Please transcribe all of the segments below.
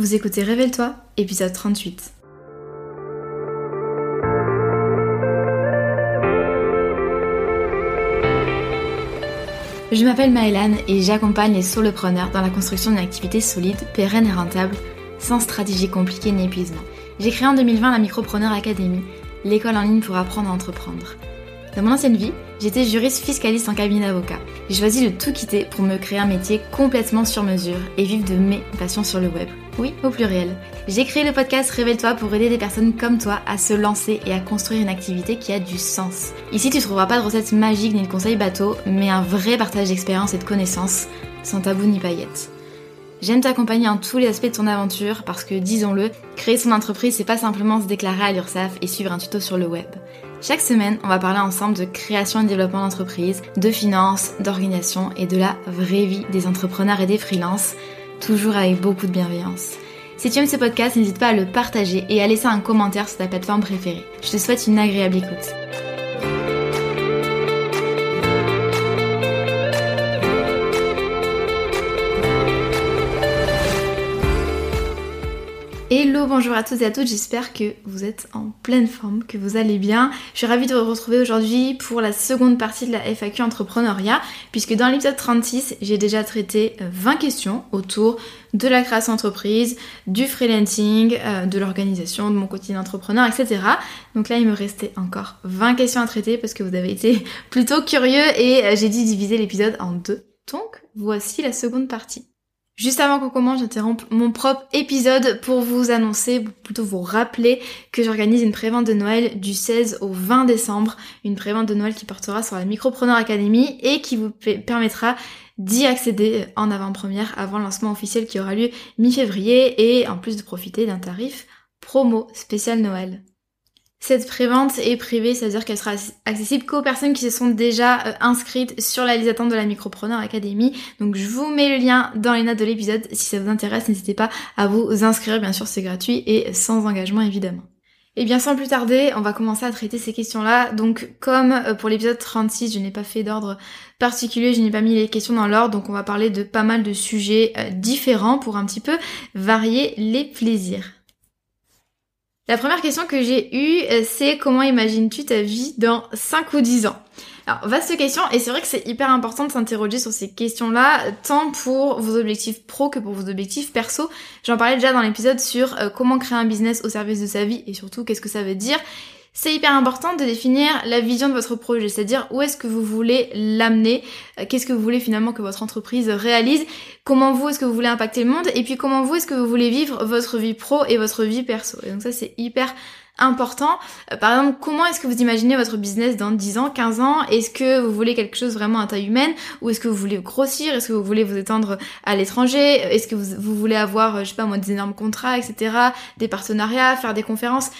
Vous écoutez Révèle-toi, épisode 38. Je m'appelle Maëlan et j'accompagne les solopreneurs dans la construction d'une activité solide, pérenne et rentable, sans stratégie compliquée ni épuisement. J'ai créé en 2020 la Micropreneur Academy, l'école en ligne pour apprendre à entreprendre. Dans mon ancienne vie, j'étais juriste fiscaliste en cabinet d'avocat. J'ai choisi de tout quitter pour me créer un métier complètement sur mesure et vivre de mes passions sur le web. Oui, au pluriel. J'ai créé le podcast Révèle-toi pour aider des personnes comme toi à se lancer et à construire une activité qui a du sens. Ici, tu trouveras pas de recettes magiques ni de conseils bateaux, mais un vrai partage d'expérience et de connaissances, sans tabou ni paillettes. J'aime t'accompagner en tous les aspects de ton aventure parce que, disons-le, créer son entreprise, c'est pas simplement se déclarer à l'URSSAF et suivre un tuto sur le web. Chaque semaine, on va parler ensemble de création et développement d'entreprise, de finances, d'organisation et de la vraie vie des entrepreneurs et des freelances, toujours avec beaucoup de bienveillance. Si tu aimes ce podcast, n'hésite pas à le partager et à laisser un commentaire sur ta plateforme préférée. Je te souhaite une agréable écoute. Hello, bonjour à tous et à toutes, j'espère que vous êtes en pleine forme, que vous allez bien. Je suis ravie de vous retrouver aujourd'hui pour la seconde partie de la FAQ entrepreneuriat, puisque dans l'épisode 36, j'ai déjà traité 20 euh, questions autour de la création d'entreprise, du freelancing, euh, de l'organisation, de mon quotidien d'entrepreneur, etc. Donc là, il me restait encore 20 questions à traiter parce que vous avez été plutôt curieux et euh, j'ai dû diviser l'épisode en deux. Donc, voici la seconde partie. Juste avant qu'on commence, j'interromps mon propre épisode pour vous annoncer, plutôt vous rappeler que j'organise une prévente de Noël du 16 au 20 décembre, une prévente de Noël qui portera sur la Micropreneur Academy et qui vous permettra d'y accéder en avant-première avant le lancement officiel qui aura lieu mi-février et en plus de profiter d'un tarif promo spécial Noël. Cette prévente est privée, c'est-à-dire qu'elle sera accessible qu'aux personnes qui se sont déjà euh, inscrites sur la liste d'attente de la Micropreneur Academy. Donc je vous mets le lien dans les notes de l'épisode. Si ça vous intéresse, n'hésitez pas à vous inscrire, bien sûr c'est gratuit et sans engagement évidemment. Et bien sans plus tarder, on va commencer à traiter ces questions-là. Donc comme euh, pour l'épisode 36, je n'ai pas fait d'ordre particulier, je n'ai pas mis les questions dans l'ordre, donc on va parler de pas mal de sujets euh, différents pour un petit peu varier les plaisirs. La première question que j'ai eue, euh, c'est comment imagines-tu ta vie dans 5 ou 10 ans? Alors, vaste question, et c'est vrai que c'est hyper important de s'interroger sur ces questions-là, tant pour vos objectifs pro que pour vos objectifs perso. J'en parlais déjà dans l'épisode sur euh, comment créer un business au service de sa vie, et surtout qu'est-ce que ça veut dire? C'est hyper important de définir la vision de votre projet, c'est-à-dire où est-ce que vous voulez l'amener, euh, qu'est-ce que vous voulez finalement que votre entreprise réalise, comment vous est-ce que vous voulez impacter le monde, et puis comment vous est-ce que vous voulez vivre votre vie pro et votre vie perso. Et donc ça c'est hyper important. Euh, par exemple, comment est-ce que vous imaginez votre business dans 10 ans, 15 ans? Est-ce que vous voulez quelque chose vraiment à taille humaine? Ou est-ce que vous voulez grossir? Est-ce que vous voulez vous étendre à l'étranger? Est-ce que vous, voulez avoir, je sais pas moi, des énormes contrats, etc. Des partenariats, faire des conférences?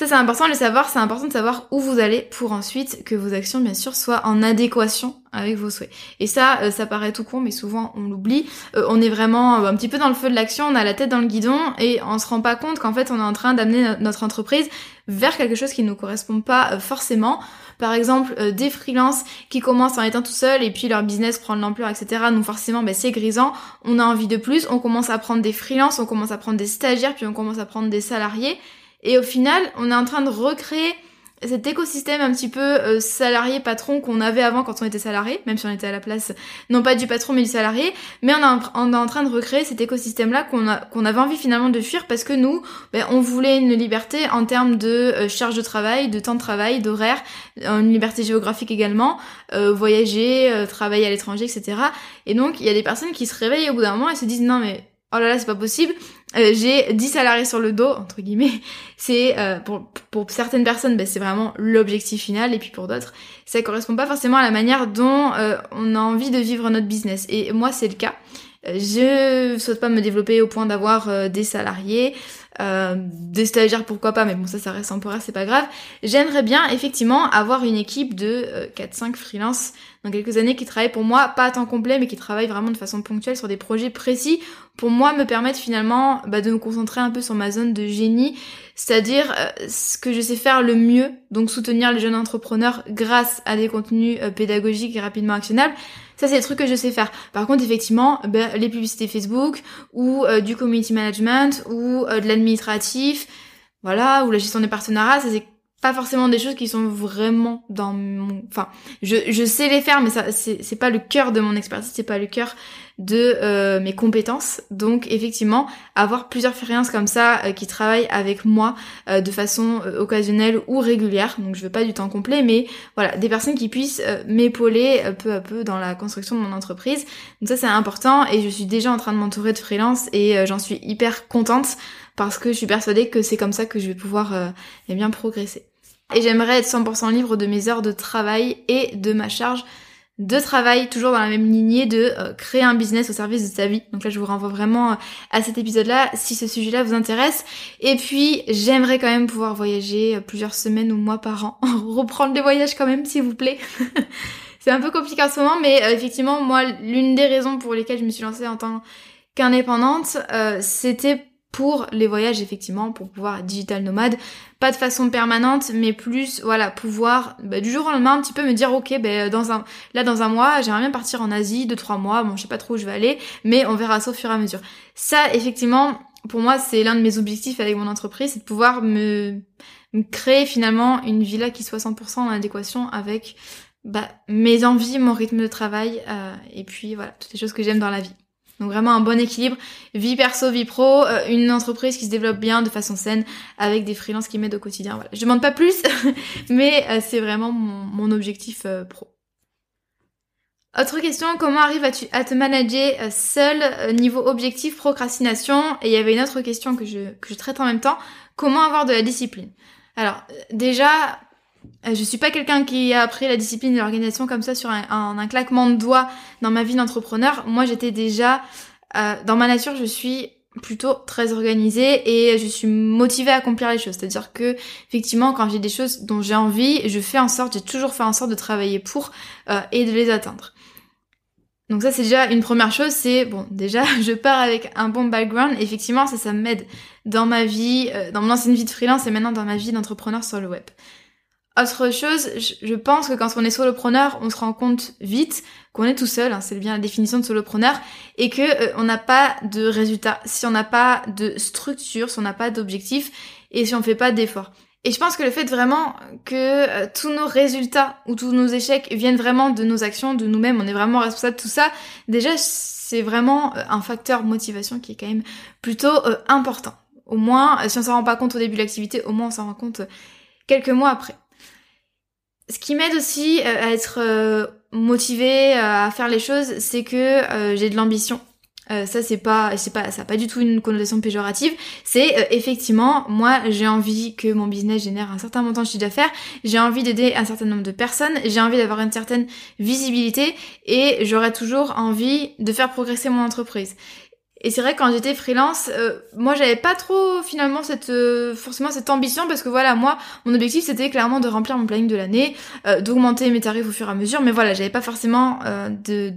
Ça c'est important de le savoir, c'est important de savoir où vous allez pour ensuite que vos actions bien sûr soient en adéquation avec vos souhaits. Et ça, euh, ça paraît tout con, mais souvent on l'oublie. Euh, on est vraiment euh, un petit peu dans le feu de l'action, on a la tête dans le guidon et on se rend pas compte qu'en fait on est en train d'amener notre entreprise vers quelque chose qui ne nous correspond pas forcément. Par exemple, des freelances qui commencent en étant tout seuls et puis leur business prend de l'ampleur, etc. Donc forcément, ben, c'est grisant. On a envie de plus. On commence à prendre des freelances, on commence à prendre des stagiaires, puis on commence à prendre des salariés. Et au final, on est en train de recréer cet écosystème un petit peu euh, salarié patron qu'on avait avant quand on était salarié, même si on était à la place non pas du patron mais du salarié, mais on, est en train de recréer cet écosystème là qu'on avait envie finalement de fuir parce que nous, ben, on voulait une liberté en termes de euh, charge de travail, de temps de travail, d'horaire, une liberté géographique également, euh, voyager, travailler à l'étranger, etc. Et donc il y a des personnes qui se réveillent au bout d'un moment et se disent non mais oh là là c'est pas possible, euh, j'ai 10 salariés sur le dos, entre guillemets. C'est euh, pour, pour certaines personnes, ben, c'est vraiment l'objectif final, et puis pour d'autres, ça correspond pas forcément à la manière dont euh, on a envie de vivre notre business. Et moi, c'est le cas. Je souhaite pas me développer au point d'avoir des salariés, des stagiaires pourquoi pas, mais bon ça ça reste temporaire, c'est pas grave. J'aimerais bien effectivement avoir une équipe de 4-5 freelances dans quelques années qui travaillent pour moi, pas à temps complet, mais qui travaillent vraiment de façon ponctuelle sur des projets précis pour moi me permettent finalement bah, de me concentrer un peu sur ma zone de génie, c'est-à-dire euh, ce que je sais faire le mieux, donc soutenir les jeunes entrepreneurs grâce à des contenus euh, pédagogiques et rapidement actionnables. Ça, c'est des trucs que je sais faire. Par contre, effectivement, bah, les publicités Facebook ou euh, du community management ou de l'administratif, voilà, ou la gestion des partenariats, ça c'est pas forcément des choses qui sont vraiment dans mon enfin je, je sais les faire mais ça c'est pas le cœur de mon expertise c'est pas le cœur de euh, mes compétences. Donc effectivement avoir plusieurs freelances comme ça euh, qui travaillent avec moi euh, de façon occasionnelle ou régulière donc je veux pas du temps complet mais voilà des personnes qui puissent m'épauler peu à peu dans la construction de mon entreprise. Donc ça c'est important et je suis déjà en train de m'entourer de freelance et j'en suis hyper contente parce que je suis persuadée que c'est comme ça que je vais pouvoir eh bien progresser et j'aimerais être 100% libre de mes heures de travail et de ma charge de travail, toujours dans la même lignée de euh, créer un business au service de sa vie. Donc là, je vous renvoie vraiment euh, à cet épisode-là si ce sujet-là vous intéresse. Et puis, j'aimerais quand même pouvoir voyager euh, plusieurs semaines ou mois par an. Reprendre les voyages quand même, s'il vous plaît. C'est un peu compliqué en ce moment, mais effectivement, moi, l'une des raisons pour lesquelles je me suis lancée en tant qu'indépendante, c'était pour les voyages effectivement, pour pouvoir digital nomade, pas de façon permanente, mais plus voilà pouvoir bah, du jour au lendemain un petit peu me dire ok ben dans un là dans un mois j'aimerais bien partir en Asie de trois mois, bon je sais pas trop où je vais aller, mais on verra ça au fur et à mesure. Ça effectivement pour moi c'est l'un de mes objectifs avec mon entreprise, c'est de pouvoir me, créer finalement une villa qui soit 100% en adéquation avec bah, mes envies, mon rythme de travail euh, et puis voilà toutes les choses que j'aime dans la vie. Donc vraiment un bon équilibre, vie perso, vie pro, euh, une entreprise qui se développe bien de façon saine avec des freelances qui m'aident au quotidien. Voilà. Je demande pas plus, mais euh, c'est vraiment mon, objectif euh, pro. Autre question, comment arrives-tu à te manager seul niveau objectif procrastination? Et il y avait une autre question que je, que je traite en même temps, comment avoir de la discipline? Alors déjà, je suis pas quelqu'un qui a appris la discipline de l'organisation comme ça sur un, claquement de doigts dans ma vie d'entrepreneur. Moi, j'étais déjà euh, dans ma nature, je suis plutôt très organisée et je suis motivée à accomplir les choses. C'est-à-dire que effectivement, quand j'ai des choses dont j'ai envie, je fais en sorte, j'ai toujours fait en sorte de travailler pour euh, et de les atteindre. Donc ça c'est déjà une première chose, c'est bon déjà je pars avec un bon background, effectivement ça ça m'aide dans ma vie, dans mon ancienne vie de freelance et maintenant dans ma vie d'entrepreneur sur le web. Autre chose, je pense que quand on est solopreneur, on se rend compte vite qu'on est tout seul, hein, c'est bien la définition de solopreneur, et que euh, on n'a pas de résultat, si on n'a pas de structure, si on n'a pas d'objectif, et si on fait pas d'efforts. Et je pense que le fait vraiment que euh, tous nos résultats ou tous nos échecs viennent vraiment de nos actions, de nous-mêmes, on est vraiment responsable de tout ça, déjà c'est vraiment euh, un facteur motivation qui est quand même plutôt important. Au moins, si on s'en rend pas compte au début de l'activité, au moins on s'en rend compte quelques mois après. Ce qui m'aide aussi euh, à être euh, motivée euh, à faire les choses, c'est que j'ai de l'ambition. ça c'est pas c'est pas ça pas du tout une connotation péjorative. C'est effectivement moi j'ai envie que mon business génère un certain montant de chiffre d'affaires. J'ai envie d'aider un certain nombre de personnes. J'ai envie d'avoir une certaine visibilité. Et j'aurais toujours envie de faire progresser mon entreprise et c'est vrai quand j'étais freelance, euh, moi j'avais pas trop finalement cette euh, forcément cette ambition parce que voilà moi mon objectif c'était clairement de remplir mon planning de l'année, euh, d'augmenter mes tarifs au fur et à mesure, mais voilà j'avais pas forcément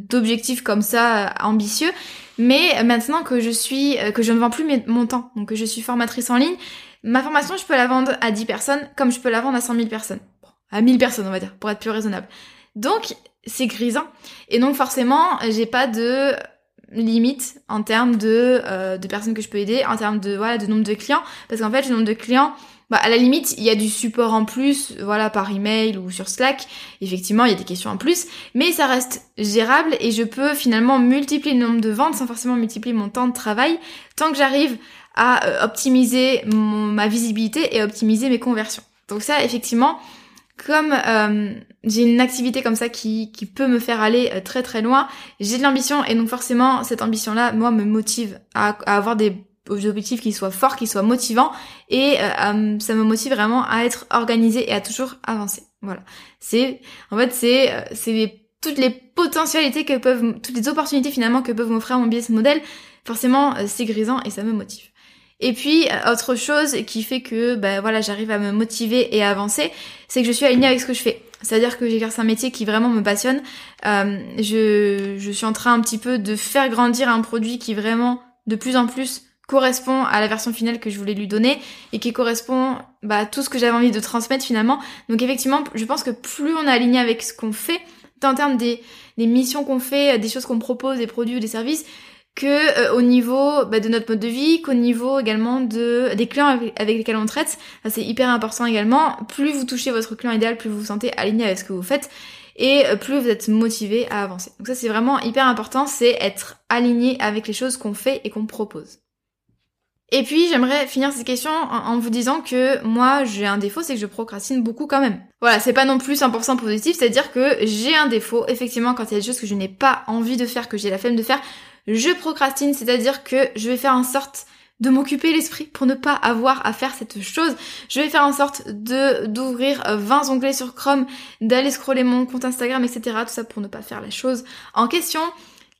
d'objectifs comme ça ambitieux. Mais maintenant que je suis que je ne vends plus mon temps, donc que je suis formatrice en ligne, ma formation je peux la vendre à 10 personnes comme je peux la vendre à 100 000 personnes, bon, à 1000 personnes on va dire pour être plus raisonnable. Donc c'est grisant et donc forcément j'ai pas de limite en termes de, euh, de personnes que je peux aider, en termes de voilà de nombre de clients, parce qu'en fait le nombre de clients, bah, à la limite il y a du support en plus, voilà par email ou sur Slack, effectivement il y a des questions en plus, mais ça reste gérable et je peux finalement multiplier le nombre de ventes sans forcément multiplier mon temps de travail, tant que j'arrive à euh, optimiser ma visibilité et optimiser mes conversions. Donc ça effectivement comme euh, j'ai une activité comme ça qui, qui peut me faire aller euh, très très loin, j'ai de l'ambition et donc forcément cette ambition-là, moi, me motive à, avoir des objectifs qui soient forts, qui soient motivants et euh, ça me motive vraiment à être organisée et à toujours avancer. Voilà. C'est en fait c'est c'est toutes les potentialités que peuvent toutes les opportunités finalement que peuvent m'offrir mon business model. Forcément c'est grisant et ça me motive. Et puis autre chose qui fait que ben voilà j'arrive à me motiver et à avancer, c'est que je suis alignée avec ce que je fais. C'est-à-dire que j'exerce un métier qui vraiment me passionne. Euh, je, je suis en train un petit peu de faire grandir un produit qui vraiment de plus en plus correspond à la version finale que je voulais lui donner et qui correspond bah, à tout ce que j'avais envie de transmettre finalement. Donc effectivement, je pense que plus on est aligné avec ce qu'on fait, en termes des, des missions qu'on fait, des choses qu'on propose, des produits ou des services, que euh, au niveau bah, de notre mode de vie, qu'au niveau également de des clients avec, lesquels on traite. c'est hyper important également. Plus vous touchez votre client idéal, plus vous vous sentez aligné avec ce que vous faites et euh, plus vous êtes motivé à avancer. Donc ça c'est vraiment hyper important, c'est être aligné avec les choses qu'on fait et qu'on propose. Et puis j'aimerais finir cette question en, vous disant que moi j'ai un défaut, c'est que je procrastine beaucoup quand même. Voilà, c'est pas non plus 100% positif, c'est-à-dire que j'ai un défaut, effectivement quand il y a des choses que je n'ai pas envie de faire, que j'ai la flemme de faire, je procrastine, c'est-à-dire que je vais faire en sorte de m'occuper l'esprit pour ne pas avoir à faire cette chose. Je vais faire en sorte de d'ouvrir 20 onglets sur Chrome, d'aller scroller mon compte Instagram, etc. Tout ça pour ne pas faire la chose en question.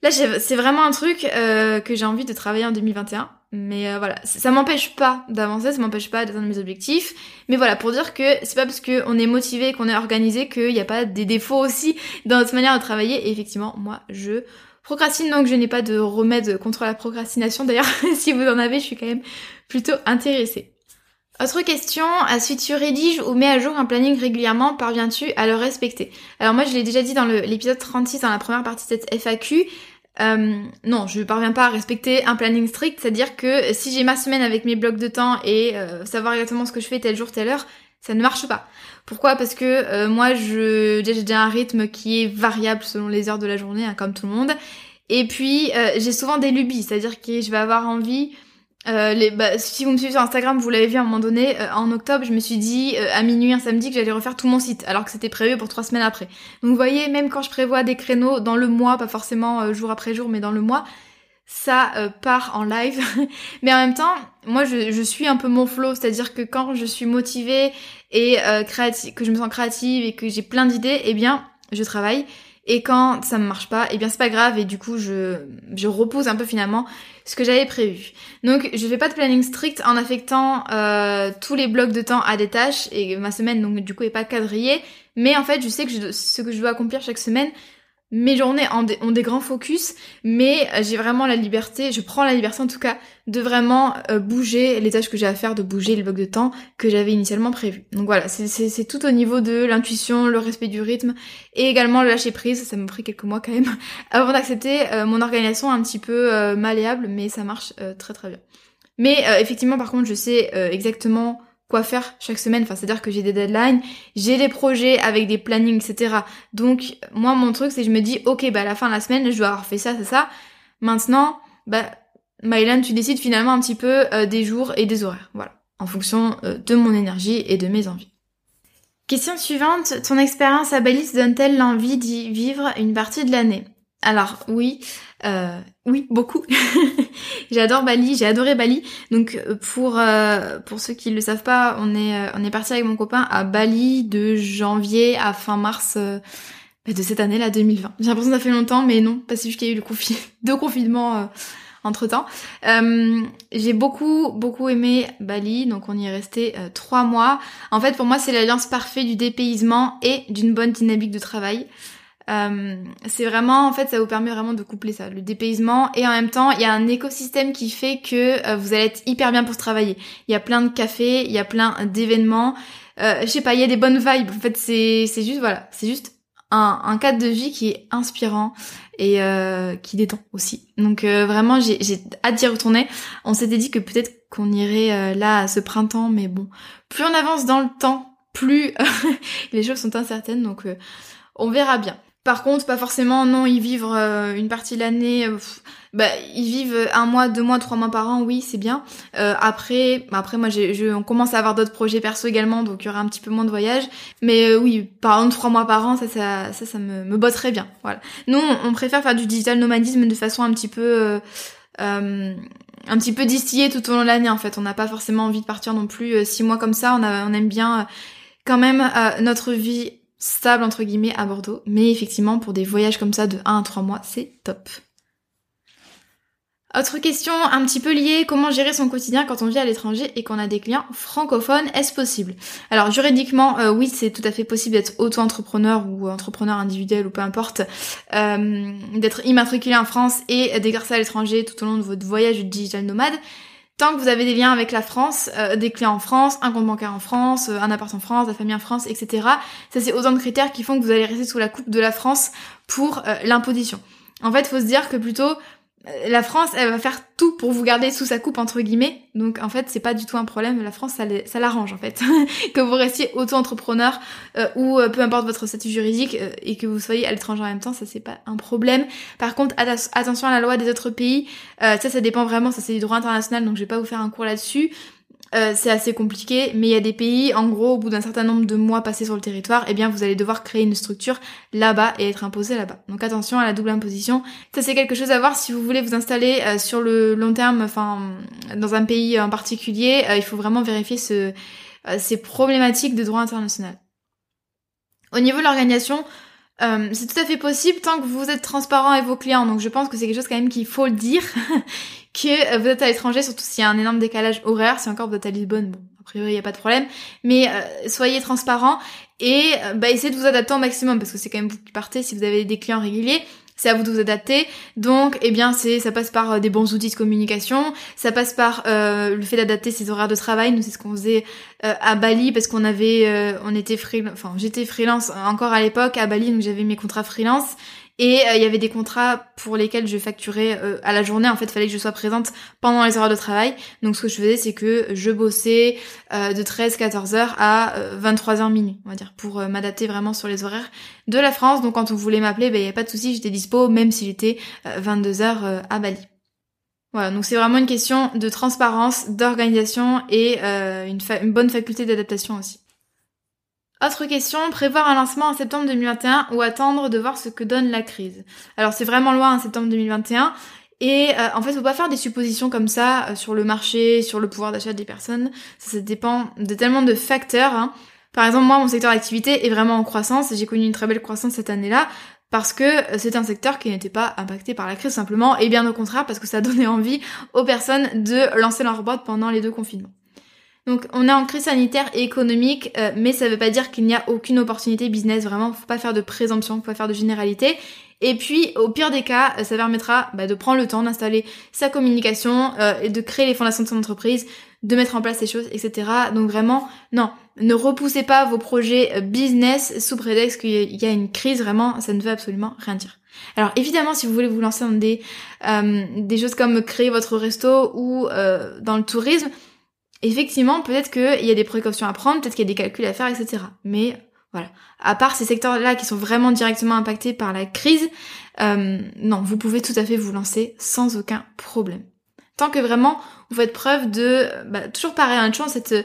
Là, c'est vraiment un truc euh, que j'ai envie de travailler en 2021. Mais euh, voilà, ça m'empêche pas d'avancer, ça m'empêche pas d'atteindre mes objectifs. Mais voilà, pour dire que c'est pas parce qu'on est motivé, qu'on est organisé, qu'il n'y a pas des défauts aussi dans notre manière de travailler. Et effectivement, moi, je procrastine donc je n'ai pas de remède contre la procrastination. D'ailleurs, si vous en avez, je suis quand même plutôt intéressée. Autre question, si tu rédiges ou mets à jour un planning régulièrement, parviens-tu à le respecter? Alors moi je l'ai déjà dit dans l'épisode 36, dans la première partie de cette FAQ, euh, non, je parviens pas à respecter un planning strict, c'est-à-dire que si j'ai ma semaine avec mes blocs de temps et euh, savoir exactement ce que je fais tel jour, telle heure, ça ne marche pas. Pourquoi? Parce que euh, moi, je j'ai déjà un rythme qui est variable selon les heures de la journée, hein, comme tout le monde. Et puis, euh, j'ai souvent des lubies, c'est-à-dire que je vais avoir envie... Euh, bah, si vous me suivez sur Instagram, vous l'avez vu à un moment donné, en octobre, je me suis dit à minuit un samedi que j'allais refaire tout mon site, alors que c'était prévu pour trois semaines après. Donc vous voyez, même quand je prévois des créneaux dans le mois, pas forcément jour après jour, mais dans le mois, ça euh, part en live. Mais en même temps, moi je, je suis un peu mon flow, c'est-à-dire que quand je suis motivée et euh, créative, que je me sens créative et que j'ai plein d'idées, eh bien je travaille. Et quand ça me marche pas, eh bien c'est pas grave et du coup je, je repose un peu finalement ce que j'avais prévu. Donc je fais pas de planning strict en affectant euh, tous les blocs de temps à des tâches et ma semaine donc du coup est pas quadrillée. Mais en fait je sais que je, ce que je dois accomplir chaque semaine, mes journées ont des, grands focus, mais euh, j'ai vraiment la liberté, je prends la liberté en tout cas, de vraiment euh, bouger les tâches que j'ai à faire, de bouger les blocs de temps que j'avais initialement prévus. Donc voilà, c'est tout au niveau de l'intuition, le respect du rythme, et également le lâcher prise, ça m'a pris quelques mois quand même, avant d'accepter euh, mon organisation un petit peu malléable, mais ça marche très très bien. Mais effectivement par contre je sais exactement faire chaque semaine. Enfin, c'est-à-dire que j'ai des deadlines, j'ai des projets avec des plannings, etc. Donc, moi, mon truc, c'est que je me dis, ok, bah, à la fin de la semaine, je dois avoir fait ça, c'est ça. Maintenant, bah, Mylan, tu décides finalement un petit peu euh, des jours et des horaires. Voilà. En fonction euh, de mon énergie et de mes envies. Question suivante, ton expérience à Bali te donne-t-elle l'envie d'y vivre une partie de l'année? Alors oui, euh, oui, beaucoup. J'adore Bali, j'ai adoré Bali. Donc euh, pour euh, pour ceux qui le savent pas, on est on parti avec mon copain à Bali de janvier à fin mars bah, de cette année là 2020. J'ai l'impression que ça fait longtemps, mais non, parce qu'il y eu le confinement, deux confinements entre temps. j'ai beaucoup beaucoup aimé Bali, donc on y est resté trois mois. En fait, pour moi, c'est l'alliance parfaite du dépaysement et d'une bonne dynamique de travail. Euh, c'est vraiment, en fait, ça vous permet vraiment de coupler ça, le dépaysement, et en même temps, il y a un écosystème qui fait que euh, vous allez être hyper bien pour travailler. Il y a plein de cafés, il y a plein d'événements, euh, je sais pas, il y a des bonnes vibes. En fait, c'est c'est juste voilà, c'est juste un, un cadre de vie qui est inspirant et euh, qui détend aussi. Donc vraiment, j'ai j'ai hâte d'y retourner. On s'était dit que peut-être qu'on irait là ce printemps, mais bon, plus on avance dans le temps, plus les choses sont incertaines. Donc on verra bien. Par contre, pas forcément, non, ils vivent euh, une partie de l'année, euh, bah, ils vivent un mois, deux mois, trois mois par an, oui, c'est bien. Euh, après, bah, après, moi, je, on commence à avoir d'autres projets perso également, donc il y aura un petit peu moins de voyages. Mais oui, par exemple, trois mois par an, ça, ça, ça, me, me botterait bien, voilà. Nous, on, préfère faire du digital nomadisme de façon un petit peu, un petit peu distillée tout au long de l'année, en fait. On n'a pas forcément envie de partir non plus six mois comme ça. On, a, on aime bien quand même notre vie stable entre guillemets à Bordeaux. Mais effectivement, pour des voyages comme ça de 1 à 3 mois, c'est top. Autre question un petit peu liée, comment gérer son quotidien quand on vit à l'étranger et qu'on a des clients francophones Est-ce possible? Alors juridiquement, euh, oui, c'est tout à fait possible d'être auto-entrepreneur ou entrepreneur individuel ou peu importe, euh, d'être immatriculé en France et d'exercer à l'étranger tout au long de votre voyage digital nomade. Que vous avez des liens avec la France, euh, des clients en France, un compte bancaire en France, un appart en France, la famille en France, etc. Ça c'est autant de critères qui font que vous allez rester sous la coupe de la France pour l'imposition. En fait, faut se dire que plutôt euh, la France, elle va faire tout pour vous garder sous sa coupe entre guillemets. Donc en fait, c'est pas du tout un problème. La France, ça l'arrange en fait que vous restiez auto-entrepreneur euh, ou euh, peu importe votre statut juridique et que vous soyez à l'étranger en même temps, ça c'est pas un problème. Par contre, attention à la loi des autres pays. ça, ça dépend vraiment. Ça c'est du droit international, donc je vais pas vous faire un cours là-dessus. Euh, c'est assez compliqué, mais il y a des pays, en gros, au bout d'un certain nombre de mois passés sur le territoire, eh bien vous allez devoir créer une structure là-bas et être imposé là-bas. Donc attention à la double imposition. Ça c'est quelque chose à voir si vous voulez vous installer euh, sur le long terme, enfin dans un pays en particulier, euh, il faut vraiment vérifier ce, ces problématiques de droit international. Au niveau de l'organisation, c'est tout à fait possible tant que vous êtes transparent avec vos clients. Donc je pense que c'est quelque chose quand même qu'il faut le dire. que vous êtes à l'étranger, surtout s'il y a un énorme décalage horaire, si encore vous êtes à Lisbonne, bon, a priori il n'y a pas de problème, mais euh, soyez transparent et euh, bah, essayez de vous adapter au maximum, parce que c'est quand même vous qui partez, si vous avez des clients réguliers, c'est à vous de vous adapter. Donc, eh bien, c'est ça passe par euh, des bons outils de communication, ça passe par le fait d'adapter ses horaires de travail. Nous, c'est ce qu'on faisait à Bali parce qu'on avait, on était freelance, enfin, j'étais freelance encore à l'époque à Bali, donc j'avais mes contrats freelance. Et euh, il y avait des contrats pour lesquels je facturais euh, à la journée. En fait, il fallait que je sois présente pendant les heures de travail. Donc ce que je faisais, c'est que je bossais euh, de 13-14 heures à 23 heures minuit, on va dire, pour m'adapter vraiment sur les horaires de la France. Donc quand on voulait m'appeler, ben il y a pas de souci, j'étais dispo, même si j'étais 22 heures à Bali. Voilà, donc c'est vraiment une question de transparence, d'organisation et une, une bonne faculté d'adaptation aussi. Autre question, prévoir un lancement en septembre 2021 ou attendre de voir ce que donne la crise. Alors c'est vraiment loin en septembre 2021 et euh, en fait faut pas faire des suppositions comme ça euh, sur le marché, sur le pouvoir d'achat des personnes. Ça, dépend de tellement de facteurs. Hein. Par exemple moi mon secteur d'activité est vraiment en croissance et j'ai connu une très belle croissance cette année-là parce que euh, c'est un secteur qui n'était pas impacté par la crise simplement et bien au contraire parce que ça donnait envie aux personnes de lancer leur boîte pendant les deux confinements. Donc on est en crise sanitaire et économique, euh, mais ça veut pas dire qu'il n'y a aucune opportunité business. Vraiment, faut pas faire de présomption, faut pas faire de généralité. Et puis, au pire des cas, ça permettra bah, de prendre le temps d'installer sa communication euh, et de créer les fondations de son entreprise, de mettre en place ces choses, etc. Donc vraiment, non, ne repoussez pas vos projets euh, business sous prétexte qu'il y a une crise. Vraiment, ça ne veut absolument rien dire. Alors évidemment, si vous voulez vous lancer dans des, des choses comme créer votre resto ou dans le tourisme, effectivement, peut-être qu'il y a des précautions à prendre, peut-être qu'il y a des calculs à faire, etc. Mais voilà. À part ces secteurs-là qui sont vraiment directement impactés par la crise, euh, non, vous pouvez tout à fait vous lancer sans aucun problème. Tant que vraiment vous faites preuve de, bah, toujours pareil, hein, cette,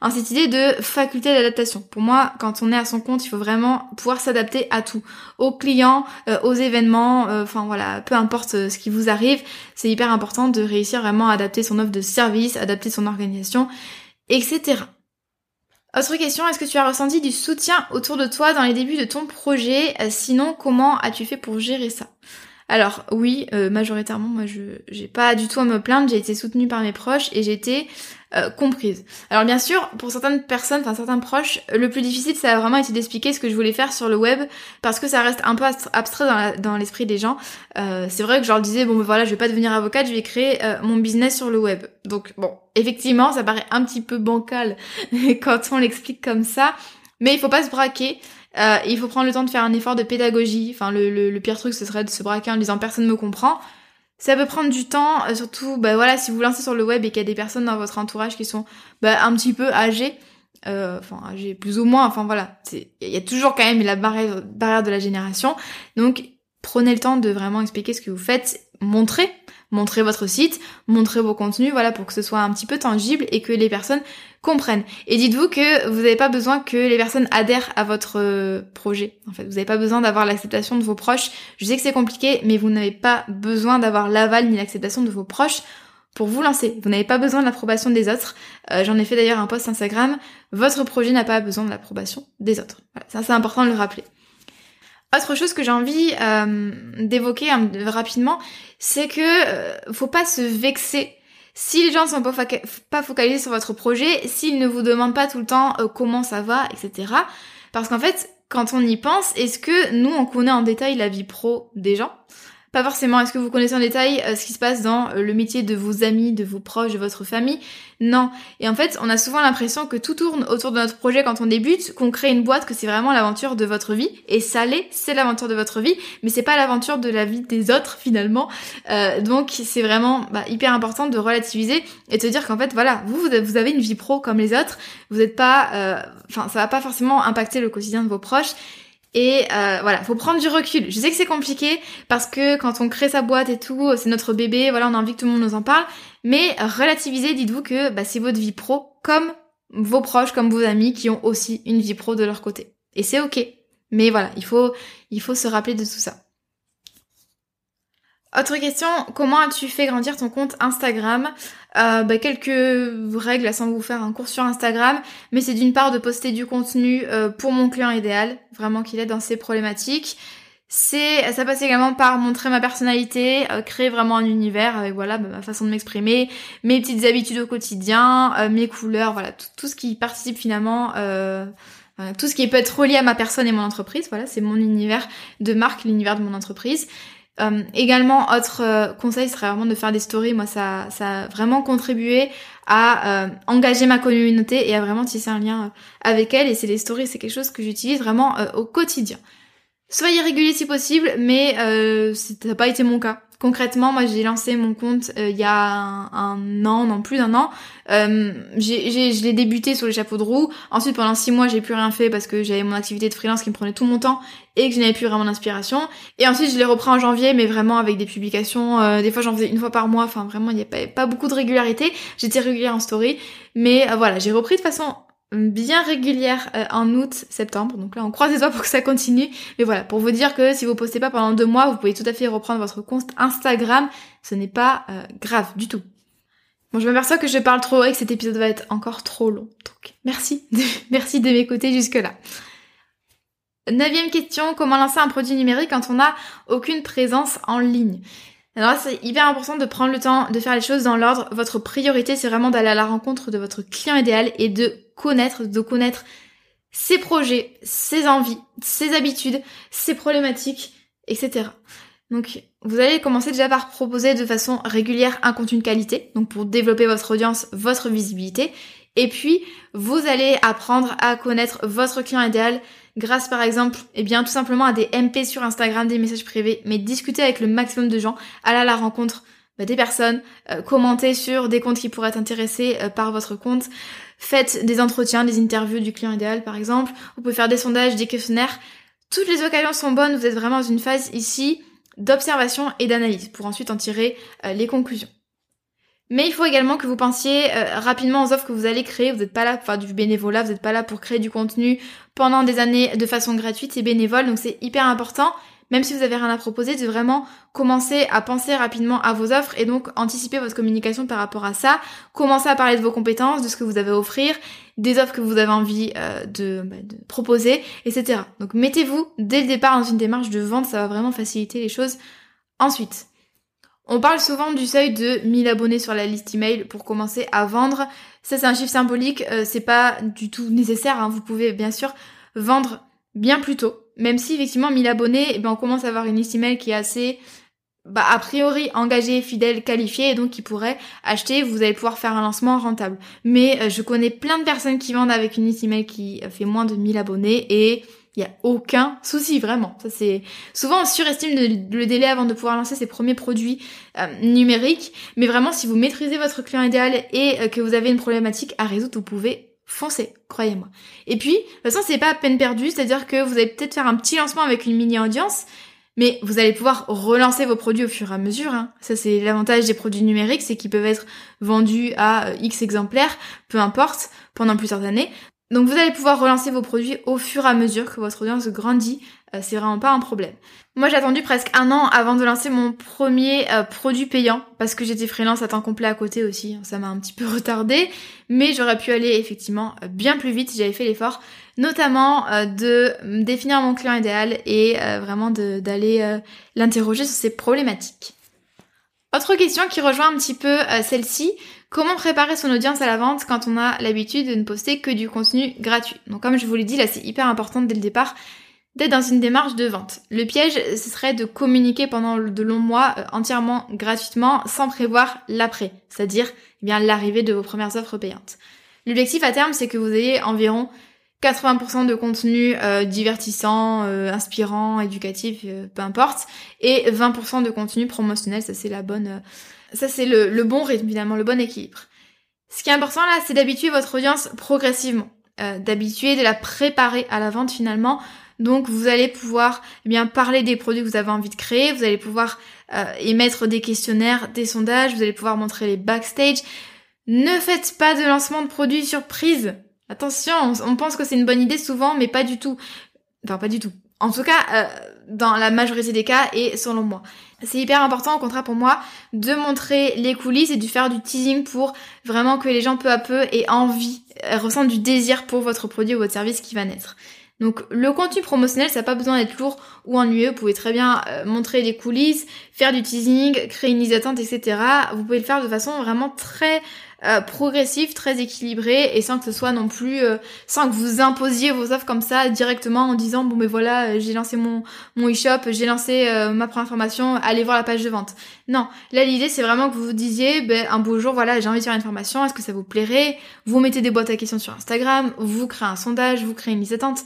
hein, cette idée de faculté d'adaptation. Pour moi, quand on est à son compte, il faut vraiment pouvoir s'adapter à tout, aux clients, euh, aux événements, euh, enfin voilà, peu importe euh, ce qui vous arrive, c'est hyper important de réussir vraiment à adapter son offre de service, adapter son organisation, etc. Autre question, est-ce que tu as ressenti du soutien autour de toi dans les débuts de ton projet? Sinon, comment as-tu fait pour gérer ça? Alors oui, euh, majoritairement, moi je j'ai pas du tout à me plaindre, j'ai été soutenue par mes proches et j'ai été euh, comprise. Alors bien sûr, pour certaines personnes, enfin certains proches, le plus difficile ça a vraiment été d'expliquer ce que je voulais faire sur le web parce que ça reste un peu abstrait dans l'esprit des gens. Euh, c'est vrai que je leur disais bon ben voilà, je vais pas devenir avocate, je vais créer mon business sur le web. Donc bon, effectivement, ça paraît un petit peu bancal quand on l'explique comme ça, mais il faut pas se braquer. Euh, il faut prendre le temps de faire un effort de pédagogie. Enfin, le, pire truc, ce serait de se braquer en disant personne me comprend. Ça peut prendre du temps, euh, surtout, bah voilà, si vous lancez sur le web et qu'il y a des personnes dans votre entourage qui sont bah, un petit peu âgées, euh, enfin âgées plus ou moins, enfin voilà, il y a toujours quand même la barrière, barrière de la génération. Donc prenez le temps de vraiment expliquer ce que vous faites, montrer, montrer votre site, montrer vos contenus, voilà, pour que ce soit un petit peu tangible et que les personnes comprennent. Et dites-vous que vous n'avez pas besoin que les personnes adhèrent à votre euh, projet. En fait, vous n'avez pas besoin d'avoir l'acceptation de vos proches. Je sais que c'est compliqué, mais vous n'avez pas besoin d'avoir l'aval ni l'acceptation de vos proches pour vous lancer. Vous n'avez pas besoin de l'approbation des autres. Euh, j'en ai fait d'ailleurs un post Instagram. Votre projet n'a pas besoin de l'approbation des autres. Voilà, ça c'est important de le rappeler. Autre chose que j'ai envie euh, d'évoquer rapidement, c'est que euh, faut pas se vexer si les gens ne sont pas, focalisés sur votre projet, s'ils ne vous demandent pas tout le temps euh, comment ça va, etc. Parce qu'en fait, quand on y pense, est-ce que nous, on connaît en détail la vie pro des gens? Pas forcément. Est-ce que vous connaissez en détail euh, ce qui se passe dans euh, le métier de vos amis, de vos proches, de votre famille? Non. Et en fait, on a souvent l'impression que tout tourne autour de notre projet quand on débute, qu'on crée une boîte, que c'est vraiment l'aventure de votre vie. Et ça l'est, c'est l'aventure de votre vie, mais c'est pas l'aventure de la vie des autres finalement. Euh, donc c'est vraiment bah, hyper important de relativiser et de se dire qu'en fait, voilà, vous, vous avez une vie pro comme les autres. Vous n'êtes pas, enfin, ça va pas forcément impacter le quotidien de vos proches. Et euh, voilà, faut prendre du recul. Je sais que c'est compliqué parce que quand on crée sa boîte et tout, c'est notre bébé, voilà, on a envie que tout le monde nous en parle. Mais relativisez, dites-vous que bah, c'est votre vie pro comme vos proches, comme vos amis qui ont aussi une vie pro de leur côté. Et c'est ok. Mais voilà, il faut, il faut se rappeler de tout ça. Autre question, comment as-tu fait grandir ton compte Instagram euh, bah, Quelques règles sans vous faire un cours sur Instagram, mais c'est d'une part de poster du contenu euh, pour mon client idéal, vraiment qu'il est dans ses problématiques. C'est, ça passe également par montrer ma personnalité, euh, créer vraiment un univers avec voilà bah, ma façon de m'exprimer, mes petites habitudes au quotidien, mes couleurs, voilà tout, ce qui participe finalement tout ce qui peut être relié à ma personne et mon entreprise, voilà, c'est mon univers de marque, l'univers de mon entreprise. Euh, également, autre euh, conseil serait vraiment de faire des stories. Moi, ça, ça a vraiment contribué à euh, engager ma communauté et à vraiment tisser un lien avec elle. Et c'est les stories, c'est quelque chose que j'utilise vraiment au quotidien. Soyez régulier si possible, mais ça n'a pas été mon cas. Concrètement, moi j'ai lancé mon compte euh, il y a un, an, non plus d'un an. Euh, j'ai, je l'ai débuté sur les chapeaux de roue. Ensuite, pendant six mois, j'ai plus rien fait parce que j'avais mon activité de freelance qui me prenait tout mon temps et que je n'avais plus vraiment d'inspiration. Et ensuite, je l'ai repris en janvier, mais vraiment avec des publications. Euh, des fois, j'en faisais une fois par mois. Enfin, vraiment, il n'y a pas, pas beaucoup de régularité. J'étais régulière en story, mais voilà, j'ai repris de façon bien régulière euh, en août, septembre. Donc là, on croise les doigts pour que ça continue. Mais voilà, pour vous dire que si vous postez pas pendant deux mois, vous pouvez tout à fait reprendre votre compte Instagram. Ce n'est pas euh, grave du tout. Bon, je m'aperçois que je parle trop et que cet épisode va être encore trop long. Donc, merci. merci de m'écouter jusque-là. Neuvième question, comment lancer un produit numérique quand on n'a aucune présence en ligne? Alors là, c'est hyper important de prendre le temps de faire les choses dans l'ordre. Votre priorité, c'est vraiment d'aller à la rencontre de votre client idéal et de connaître, de connaître ses projets, ses envies, ses habitudes, ses problématiques, etc. Donc, vous allez commencer déjà par proposer de façon régulière un contenu de qualité, donc pour développer votre audience, votre visibilité. Et puis, vous allez apprendre à connaître votre client idéal grâce par exemple, eh bien tout simplement à des MP sur Instagram, des messages privés, mais discuter avec le maximum de gens, aller à la rencontre bah, des personnes, euh, commenter sur des comptes qui pourraient être intéressés euh, par votre compte, faites des entretiens, des interviews du client idéal par exemple, vous pouvez faire des sondages, des questionnaires, toutes les occasions sont bonnes, vous êtes vraiment dans une phase ici d'observation et d'analyse pour ensuite en tirer euh, les conclusions. Mais il faut également que vous pensiez euh, rapidement aux offres que vous allez créer. Vous n'êtes pas là pour faire du bénévolat, vous n'êtes pas là pour créer du contenu pendant des années de façon gratuite et bénévole. Donc c'est hyper important, même si vous avez rien à proposer, de vraiment commencer à penser rapidement à vos offres et donc anticiper votre communication par rapport à ça. Commencer à parler de vos compétences, de ce que vous avez à offrir, des offres que vous avez envie euh, bah, de proposer, etc. Donc mettez-vous dès le départ dans une démarche de vente, ça va vraiment faciliter les choses. Ensuite, on parle souvent du seuil de 1000 abonnés sur la liste email pour commencer à vendre. Ça c'est un chiffre symbolique, euh, c'est pas du tout nécessaire. Hein. Vous pouvez bien sûr vendre bien plus tôt. Même si effectivement 1000 abonnés, eh ben, on commence à avoir une liste email qui est assez bah, a priori engagée, fidèle, qualifiée et donc qui pourrait acheter, vous allez pouvoir faire un lancement rentable. Mais euh, je connais plein de personnes qui vendent avec une liste email qui fait moins de 1000 abonnés et il y a aucun souci, vraiment. Ça c'est souvent on surestime le, délai avant de pouvoir lancer ses premiers produits euh, numériques, mais vraiment si vous maîtrisez votre client idéal et euh, que vous avez une problématique à résoudre, vous pouvez foncer, croyez-moi. Et puis, de toute façon, c'est pas peine perdue, c'est-à-dire que vous allez peut-être faire un petit lancement avec une mini audience, mais vous allez pouvoir relancer vos produits au fur et à mesure. Hein. Ça, c'est l'avantage des produits numériques, c'est qu'ils peuvent être vendus à euh, X exemplaires, peu importe, pendant plusieurs années. Donc vous allez pouvoir relancer vos produits au fur et à mesure que votre audience grandit euh, c'est vraiment pas un problème. Moi j'ai attendu presque un an avant de lancer mon premier euh, produit payant parce que j'étais freelance à temps complet à côté aussi, hein. ça m'a un petit peu retardé, mais j'aurais pu aller effectivement bien plus vite si j'avais fait l'effort, notamment de définir mon client idéal et vraiment d'aller l'interroger sur ses problématiques. Autre question qui rejoint un petit peu celle-ci, Comment préparer son audience à la vente quand on a l'habitude de ne poster que du contenu gratuit Donc comme je vous l'ai dit, là c'est hyper important dès le départ d'être dans une démarche de vente. Le piège, ce serait de communiquer pendant de longs mois euh, entièrement gratuitement sans prévoir l'après, c'est-à-dire eh bien l'arrivée de vos premières offres payantes. L'objectif à terme, c'est que vous ayez environ 80% de contenu euh, divertissant, euh, inspirant, éducatif, peu importe, et 20% de contenu promotionnel, ça c'est la bonne ça, c'est le, bon rythme, finalement, le bon équilibre. Ce qui est important là, c'est d'habituer votre audience progressivement, euh, d'habituer, de la préparer à la vente finalement. Donc vous allez pouvoir eh bien parler des produits que vous avez envie de créer, vous allez pouvoir euh, émettre des questionnaires, des sondages, vous allez pouvoir montrer les backstage. Ne faites pas de lancement de produits surprise. Attention, on, pense que c'est une bonne idée souvent, mais pas du tout. Enfin pas du tout. En tout cas, euh, dans la majorité des cas et selon moi. C'est hyper important au contraire pour moi de montrer les coulisses et de faire du teasing pour vraiment que les gens peu à peu aient envie, euh, ressentent du désir pour votre produit ou votre service qui va naître. Donc le contenu promotionnel, ça n'a pas besoin d'être lourd ou ennuyeux. Vous pouvez très bien euh, montrer les coulisses, faire du teasing, créer une liste d'attente, etc. Vous pouvez le faire de façon vraiment très euh, progressif, très équilibré et sans que ce soit non plus, euh, sans que vous imposiez vos offres comme ça directement en disant bon mais voilà euh, j'ai lancé mon mon e-shop, j'ai lancé ma première formation, allez voir la page de vente. Non, là l'idée c'est vraiment que vous vous disiez ben, un beau jour voilà j'ai envie de faire une formation, est-ce que ça vous plairait? Vous mettez des boîtes à questions sur Instagram, vous créez un sondage, vous créez une liste d'attente.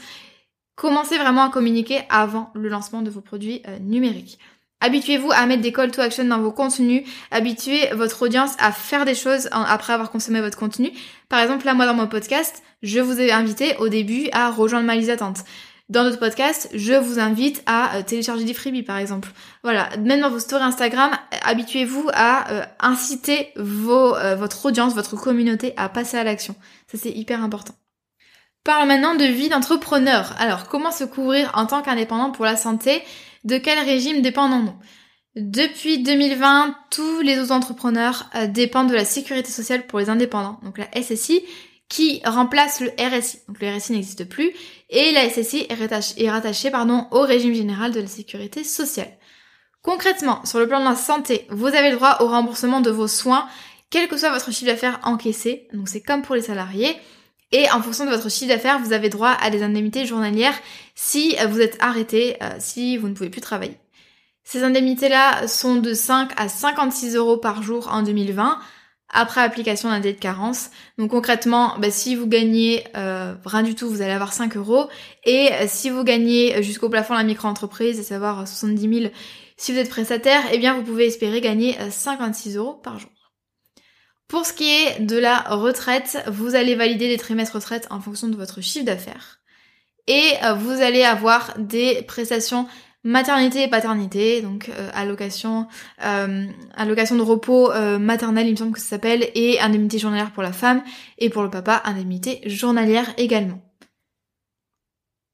Commencez vraiment à communiquer avant le lancement de vos produits numériques. Habituez-vous à mettre des call to action dans vos contenus. Habituez votre audience à faire des choses après avoir consommé votre contenu. Par exemple, là, moi, dans mon podcast, je vous ai invité au début à rejoindre ma liste d'attente. Dans d'autres podcasts, je vous invite à euh, télécharger des freebies, par exemple. Voilà. Même dans vos stories Instagram, habituez-vous à euh, inciter vos, euh, votre audience, votre communauté à passer à l'action. Ça, c'est hyper important. Parle maintenant de vie d'entrepreneur. Alors, comment se couvrir en tant qu'indépendant pour la santé? De quel régime dépendons-nous Depuis 2020, tous les autres entrepreneurs euh, dépendent de la sécurité sociale pour les indépendants, donc la SSI, qui remplace le RSI. Donc le RSI n'existe plus et la SSI est rattachée, au régime général de la sécurité sociale. Concrètement, sur le plan de la santé, vous avez droit au remboursement de vos soins, quel que soit votre chiffre d'affaires encaissé. Donc c'est comme pour les salariés. Et en fonction de votre chiffre d'affaires, vous avez droit à des indemnités journalières si euh, vous êtes arrêté, euh, si vous ne pouvez plus travailler. Ces indemnités-là sont de 5 à 56 euros par jour en 2020 après application d'un délai de carence. Donc concrètement, bah, si vous gagnez euh, rien du tout, vous allez avoir 5 euros. Et si vous gagnez jusqu'au plafond de la micro-entreprise, à savoir 70 000, si vous êtes prestataire, eh bien vous pouvez espérer gagner 56 euros par jour. Pour ce qui est de la retraite, vous allez valider des trimestres retraite en fonction de votre chiffre d'affaires. Et euh, vous allez avoir des prestations maternité et paternité, donc euh, allocation, euh, allocation de repos maternel, il me semble que ça s'appelle, et indemnité journalière pour la femme, et pour le papa, indemnité journalière également.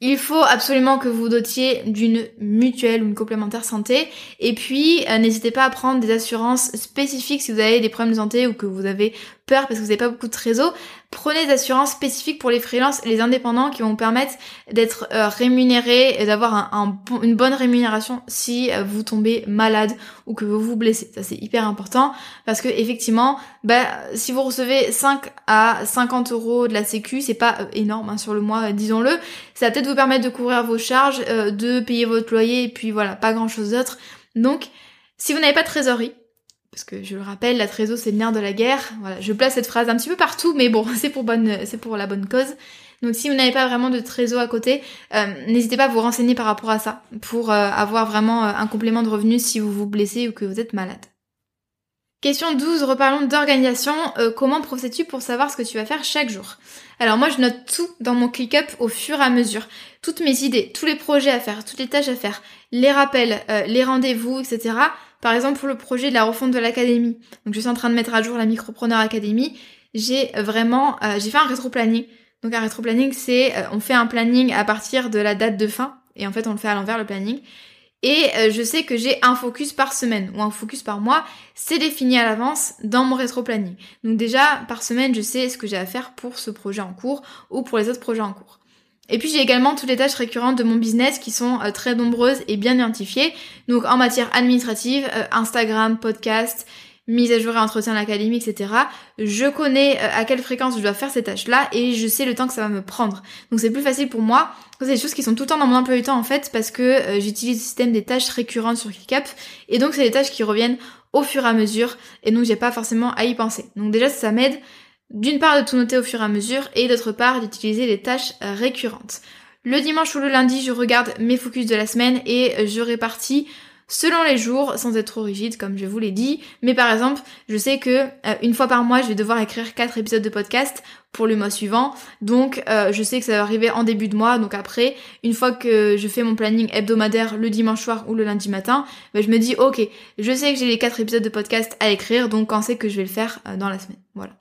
Il faut absolument que vous dotiez d'une mutuelle ou une complémentaire santé. Et puis, n'hésitez pas à prendre des assurances spécifiques si vous avez des problèmes de santé ou que vous avez peur parce que vous n'avez pas beaucoup de réseau, prenez des assurances spécifiques pour les freelances et les indépendants qui vont vous permettre d'être euh, rémunérés et d'avoir un, une bonne rémunération si euh, vous tombez malade ou que vous vous blessez. Ça c'est hyper important parce que effectivement, bah, si vous recevez 5 à 50 euros de la sécu, c'est pas euh, énorme hein, sur le mois, disons-le. Ça va peut-être vous permettre de couvrir vos charges, de payer votre loyer et puis voilà, pas grand chose d'autre. Donc, si vous n'avez pas de trésorerie, parce que je le rappelle, la trésor c'est le nerf de la guerre. Voilà, je place cette phrase un petit peu partout, mais bon, c'est pour bonne, c'est pour la bonne cause. Donc si vous n'avez pas vraiment de trésor à côté, euh, n'hésitez pas à vous renseigner par rapport à ça, pour euh, avoir vraiment euh, un complément de revenus si vous vous blessez ou que vous êtes malade. Question 12, reparlons d'organisation. comment procèdes-tu pour savoir ce que tu vas faire chaque jour? Alors moi je note tout dans mon ClickUp au fur et à mesure. Toutes mes idées, tous les projets à faire, toutes les tâches à faire, les rappels, les rendez-vous, etc. Par exemple, pour le projet de la refonte de l'académie. Donc, je suis en train de mettre à jour la Micropreneur Academy. J'ai vraiment, euh, j'ai fait un rétro-planning. Donc, un rétro-planning, c'est, euh, on fait un planning à partir de la date de fin Et en fait, on le fait à l'envers, le planning. Et euh, je sais que j'ai un focus par semaine ou un focus par mois. C'est défini à l'avance dans mon rétro-planning. Donc déjà, par semaine, je sais ce que j'ai à faire pour ce projet en cours ou pour les autres projets en cours. Et puis j'ai également toutes les tâches récurrentes de mon business qui sont euh, très nombreuses et bien identifiées. Donc en matière administrative, euh, Instagram, podcast, mise à jour et entretien de l'académie, etc. Je connais euh, à quelle fréquence je dois faire ces tâches-là et je sais le temps que ça va me prendre. Donc c'est plus facile pour moi. C'est des choses qui sont tout le temps dans mon emploi du temps en fait parce que euh, j'utilise le système des tâches récurrentes sur ClickUp et donc c'est des tâches qui reviennent au fur et à mesure et donc j'ai pas forcément à y penser. Donc déjà ça m'aide d'une part de tout noter au fur et à mesure et d'autre part d'utiliser les tâches euh, récurrentes. Le dimanche ou le lundi, je regarde mes focus de la semaine et je répartis selon les jours, sans être trop rigide comme je vous l'ai dit. Mais par exemple, je sais que euh, une fois par mois, je vais devoir écrire quatre épisodes de podcast pour le mois suivant. Donc euh, je sais que ça va arriver en début de mois. Donc après, une fois que je fais mon planning hebdomadaire le dimanche soir ou le lundi matin, ben, je me dis ok, je sais que j'ai les quatre épisodes de podcast à écrire, donc quand c'est que je vais le faire euh, dans la semaine. Voilà.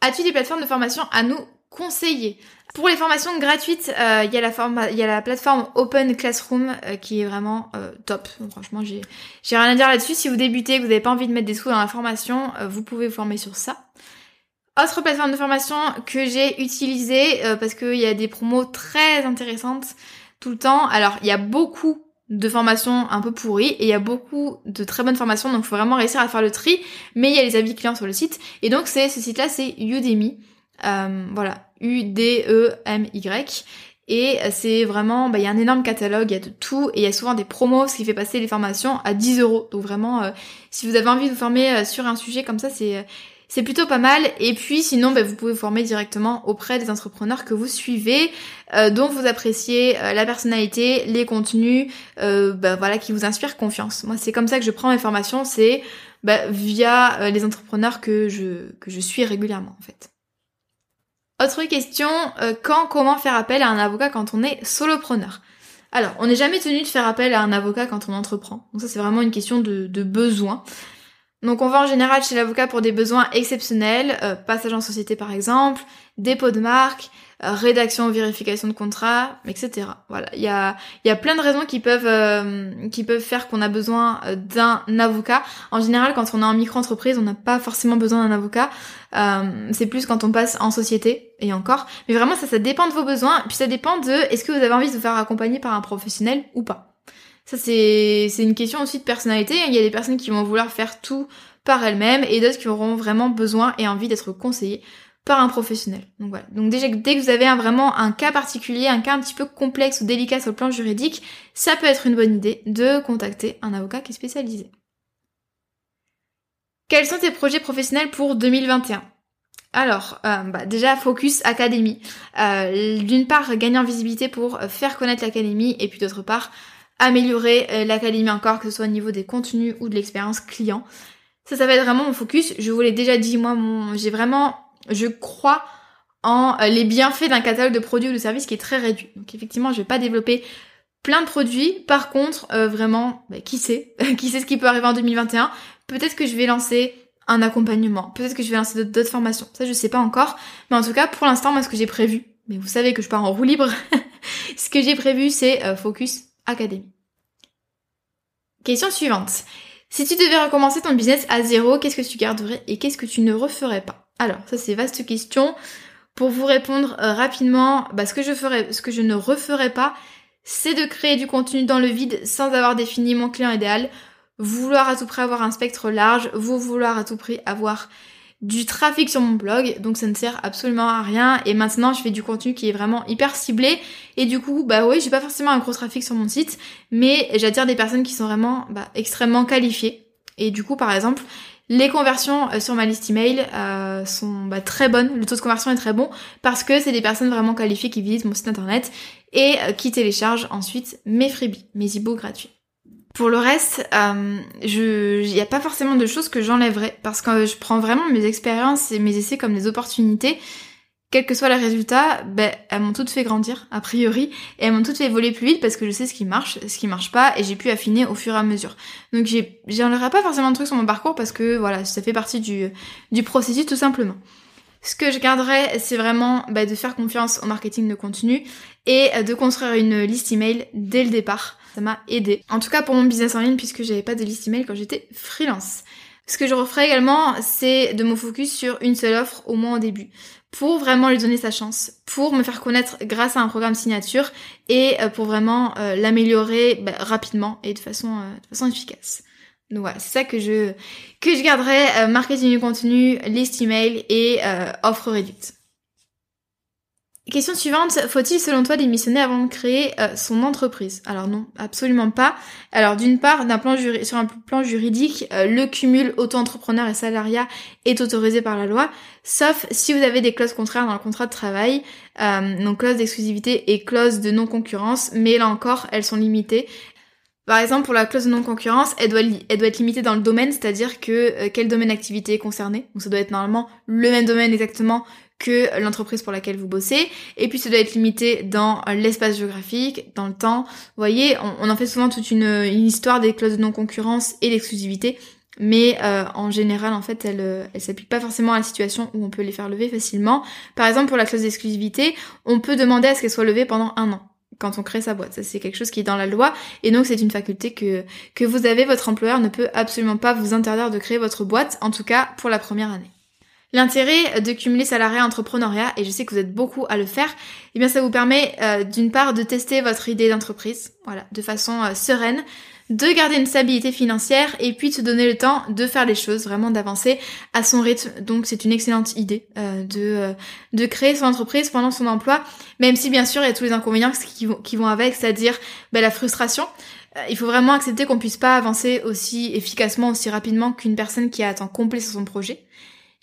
As-tu des plateformes de formation à nous conseiller pour les formations gratuites, euh, il y, a la y a la plateforme Open Classroom euh, qui est vraiment euh, top. franchement, j'ai rien à dire là-dessus. Si vous débutez, que vous n'avez pas envie de mettre des sous dans la formation, vous pouvez vous former sur ça. Autre plateforme de formation que j'ai utilisée parce qu'il y a des promos très intéressantes tout le temps. Alors, il y a beaucoup de formations un peu pourries et il y a beaucoup de très bonnes formations donc faut vraiment réussir à faire le tri mais il y a les avis clients sur le site et donc c'est ce site là c'est Udemy voilà U-D-E-M-Y. Et c'est vraiment, bah, il y a un énorme catalogue, il y a de tout, et il y a souvent des promos, ce qui fait passer les formations à 10 euros. Donc vraiment, euh, si vous avez envie de vous former euh, sur un sujet comme ça, c'est c'est plutôt pas mal. Et puis sinon, bah, vous pouvez vous former directement auprès des entrepreneurs que vous suivez, euh, dont vous appréciez la personnalité, les contenus, bah, voilà, qui vous inspirent confiance. Moi, c'est comme ça que je prends mes formations, c'est bah, via les entrepreneurs que je que je suis régulièrement en fait. Autre question, euh, quand, comment faire appel à un avocat quand on est solopreneur? Alors, on n'est jamais tenu de faire appel à un avocat quand on entreprend. Donc ça, c'est vraiment une question de, besoin. Donc on va en général chez l'avocat pour des besoins exceptionnels, euh, passage en société par exemple, dépôt de marque, euh, rédaction, vérification de contrat, etc. Voilà, il y a, y a plein de raisons qui peuvent, euh, qui peuvent faire qu'on a besoin d'un avocat. En général, quand on est en micro-entreprise, on n'a pas forcément besoin d'un avocat. c'est plus quand on passe en société, et encore. Mais vraiment, ça, ça dépend de vos besoins, puis ça dépend de est-ce que vous avez envie de vous faire accompagner par un professionnel ou pas? Ça, c'est une question aussi de personnalité. Il y a des personnes qui vont vouloir faire tout par elles-mêmes et d'autres qui auront vraiment besoin et envie d'être conseillées par un professionnel. Donc voilà. Donc déjà, dès que vous avez vraiment un cas particulier, un cas un petit peu complexe ou délicat sur le plan juridique, ça peut être une bonne idée de contacter un avocat qui est spécialisé. Quels sont tes projets professionnels pour 2021 alors, euh, bah, déjà Focus Academy. Euh, D'une part, gagner en visibilité pour faire connaître l'académie et puis d'autre part, améliorer euh, l'académie encore, que ce soit au niveau des contenus ou de l'expérience client. Ça, ça va être vraiment mon focus. Je vous l'ai déjà dit, moi, j'ai vraiment, je crois en euh, les bienfaits d'un catalogue de produits ou de services qui est très réduit. Donc effectivement, je vais pas développer plein de produits. Par contre, euh, vraiment, bah, qui sait? Qui sait ce qui peut arriver en 2021 Peut-être que je vais lancer un accompagnement. Peut-être que je vais lancer d'autres formations. Ça, je sais pas encore. Mais en tout cas, pour l'instant, moi, ce que j'ai prévu, mais vous savez que je pars en roue libre, ce que j'ai prévu, c'est focus Académie. Question suivante. Si tu devais recommencer ton business à zéro, qu'est-ce que tu garderais et qu'est-ce que tu ne referais pas? Alors, ça c'est vaste question. Pour vous répondre euh, rapidement, bah, ce que je ferais, ce que je ne referais pas, c'est de créer du contenu dans le vide sans avoir défini mon client idéal, vouloir à tout prix avoir un spectre large, vouloir à tout prix avoir du trafic sur mon blog, donc ça ne sert absolument à rien. Et maintenant, je fais du contenu qui est vraiment hyper ciblé. Et du coup, bah oui, j'ai pas forcément un gros trafic sur mon site, mais j'attire des personnes qui sont vraiment bah, extrêmement qualifiées. Et du coup, par exemple, les conversions euh, sur ma liste email euh, sont bah, très bonnes, le taux de conversion est très bon parce que c'est des personnes vraiment qualifiées qui visitent mon site internet et euh, qui téléchargent ensuite mes freebies, mes e-books gratuits. Pour le reste, euh, il n'y a pas forcément de choses que j'enlèverais parce que je prends vraiment mes expériences et mes essais comme des opportunités. Quel que soit le résultat, ben, elles m'ont toutes fait grandir, a priori, et elles m'ont toutes fait évoluer plus vite parce que je sais ce qui marche, ce qui marche pas, et j'ai pu affiner au fur et à mesure. Donc j'enlèverai pas forcément de trucs sur mon parcours parce que voilà, ça fait partie du, du processus tout simplement. Ce que je garderais, c'est vraiment bah, de faire confiance au marketing de contenu et de construire une liste email dès le départ. Ça m'a aidé. En tout cas pour mon business en ligne puisque j'avais pas de liste email quand j'étais freelance. Ce que je referai également, c'est de me focus sur une seule offre au moins au début pour vraiment lui donner sa chance, pour me faire connaître grâce à un programme signature et euh, pour vraiment euh, l'améliorer bah, rapidement et de façon, de façon efficace. Donc voilà, c'est ça que je que je garderai marketing du contenu, liste email et offre réduite. Question suivante, faut-il selon toi démissionner avant de créer euh, son entreprise? Alors non, absolument pas. Alors d'une part, sur un plan juridique, euh, le cumul auto-entrepreneur et salariat est autorisé par la loi, sauf si vous avez des clauses contraires dans le contrat de travail, euh, donc clause d'exclusivité et clause de non-concurrence, mais là encore, elles sont limitées. Par exemple, pour la clause de non-concurrence, elle doit, elle doit être limitée dans le domaine, c'est-à-dire que quel domaine d'activité est concerné? Donc ça doit être normalement le même domaine exactement que l'entreprise pour laquelle vous bossez. Et puis ça doit être limité dans l'espace géographique, dans le temps. Vous voyez, on, en fait souvent toute une, histoire des clauses de non-concurrence et d'exclusivité. Mais euh, en général, en fait, elle, euh, elle s'applique pas forcément à la situation où on peut les faire lever facilement. Par exemple, pour la clause d'exclusivité, on peut demander à ce qu'elle soit levée pendant un an quand on crée sa boîte. Ça, c'est quelque chose qui est dans la loi. Et donc, c'est une faculté que, que vous avez. Votre employeur ne peut absolument pas vous interdire de créer votre boîte, en tout cas pour la première année. L'intérêt de cumuler salariat entrepreneuriat, et je sais que vous êtes beaucoup à le faire, eh bien ça vous permet euh, d'une part de tester votre idée d'entreprise, voilà, de façon euh, sereine, de garder une stabilité financière et puis de se donner le temps de faire les choses, vraiment d'avancer à son rythme. Donc c'est une excellente idée euh, de, de créer son entreprise pendant son emploi, même si bien sûr il y a tous les inconvénients qui vont, avec, c'est-à-dire ben, la frustration. Il faut vraiment accepter qu'on puisse pas avancer aussi efficacement, aussi rapidement qu'une personne qui a un temps complet sur son projet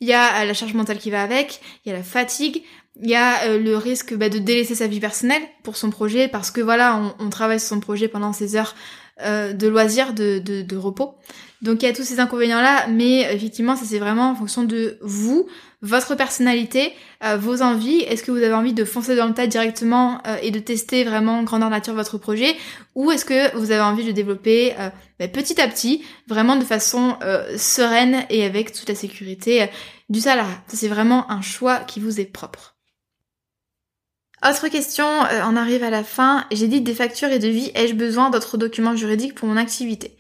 il y a euh, la charge mentale qui va avec, il y a la fatigue, il y a euh, le risque bah, de délaisser sa vie personnelle pour son projet parce que voilà, on, travaille sur son projet pendant ses heures euh, de loisirs, de, de, repos. Donc il y a tous ces inconvénients-là, mais effectivement, ça c'est vraiment en fonction de vous, votre personnalité, vos envies. Est-ce que vous avez envie de foncer dans le tas directement et de tester vraiment grandeur nature votre projet, ou est-ce que vous avez envie de développer bah, petit à petit, vraiment de façon sereine et avec toute la sécurité du salariat? c'est vraiment un choix qui vous est propre. Autre question, euh, on arrive à la fin. J'ai dit des factures et devis, ai-je besoin d'autres documents juridiques pour mon activité?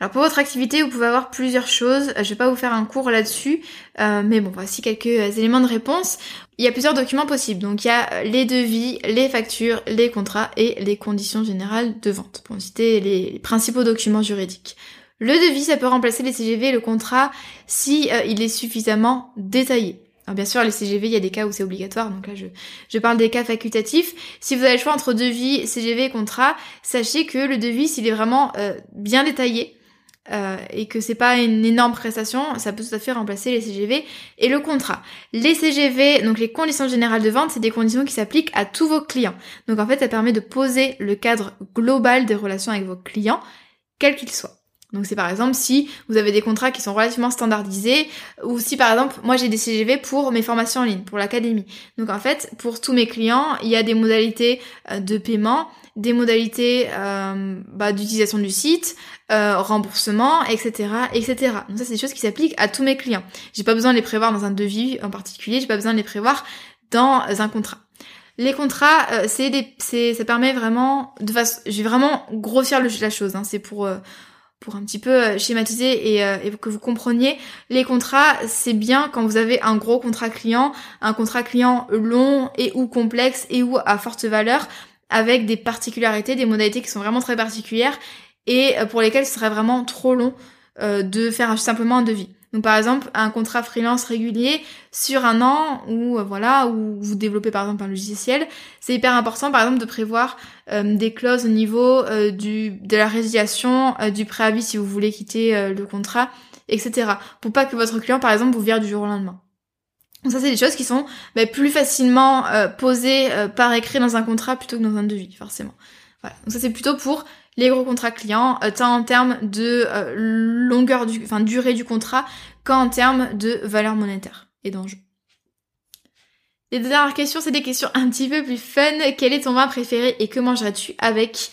Alors pour votre activité, vous pouvez avoir plusieurs choses. Je vais pas vous faire un cours là-dessus, euh, mais bon, voici quelques éléments de réponse. Il y a plusieurs documents possibles. Donc il y a les devis, les factures, les contrats et les conditions générales de vente, pour citer les principaux documents juridiques. Le devis, ça peut remplacer les CGV et le contrat si euh, il est suffisamment détaillé. Alors bien sûr, les CGV, il y a des cas où c'est obligatoire, donc là je, je parle des cas facultatifs. Si vous avez le choix entre devis, CGV et contrat, sachez que le devis, s'il est vraiment euh, bien détaillé, euh, et que c'est pas une énorme prestation, ça peut tout à fait remplacer les CGV et le contrat. Les CGV, donc les conditions générales de vente, c'est des conditions qui s'appliquent à tous vos clients. Donc en fait, ça permet de poser le cadre global des relations avec vos clients, quels qu'ils soient. Donc c'est par exemple si vous avez des contrats qui sont relativement standardisés ou si par exemple moi j'ai des CGV pour mes formations en ligne, pour l'académie. Donc en fait pour tous mes clients il y a des modalités euh, de paiement, des modalités euh, bah, d'utilisation du site, euh, remboursement, etc., etc. Donc ça c'est des choses qui s'appliquent à tous mes clients. J'ai pas besoin de les prévoir dans un devis en particulier, j'ai pas besoin de les prévoir dans un contrat. Les contrats, c'est des, c'est, ça permet vraiment de façon, je vais vraiment grossir la chose. Hein, c'est pour pour un petit peu euh, schématiser et, euh, et, que vous compreniez, les contrats, c'est bien quand vous avez un gros contrat client, un contrat client long et ou complexe et ou à forte valeur, avec des particularités, des modalités qui sont vraiment très particulières et euh, pour lesquelles ce serait vraiment trop long de faire simplement un devis. Donc par exemple, un contrat freelance régulier sur un an ou euh, voilà, où vous développez par exemple un logiciel, c'est hyper important par exemple de prévoir euh, des clauses au niveau euh, du de la résiliation, du préavis si vous voulez quitter le contrat, etc. Pour pas que votre client par exemple vous vire du jour au lendemain. Donc ça c'est des choses qui sont bah, plus facilement posées par écrit dans un contrat plutôt que dans un devis forcément. Voilà. Donc ça c'est plutôt pour les gros contrats clients, euh, tant en termes de euh, longueur du, enfin durée du contrat, qu'en termes de valeur monétaire et d'enjeu. Les dernières questions, c'est des questions un petit peu plus fun. Quel est ton vin préféré et que mangerais-tu avec?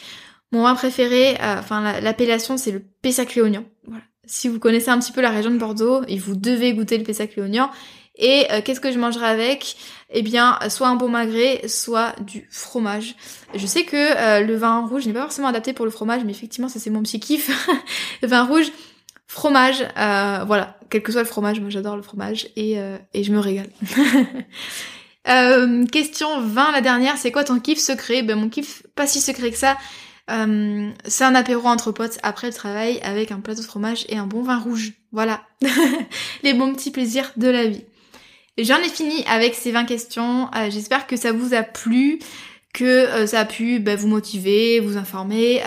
Mon vin préféré, euh, enfin l'appellation, c'est le Pessac Léognan. Voilà. Si vous connaissez un petit peu la région de Bordeaux, et vous devez goûter le Pessac Léognan. Et qu'est-ce que je mangerai avec? Eh bien, soit un bon magret, soit du fromage. Je sais que le vin rouge n'est pas forcément adapté pour le fromage, mais effectivement, ça c'est mon petit kiff. vin rouge, fromage, voilà, quel que soit le fromage, moi j'adore le fromage et, je me régale. Euh, question 20, la dernière, c'est quoi ton kiff secret? Ben mon kiff pas si secret que ça. Euh, c'est un apéro entre potes après le travail avec un plateau de fromage et un bon vin rouge. Voilà. Les bons petits plaisirs de la vie. J'en ai fini avec ces 20 questions. Euh, j'espère que ça vous a plu, que ça a pu ben, vous motiver, vous informer,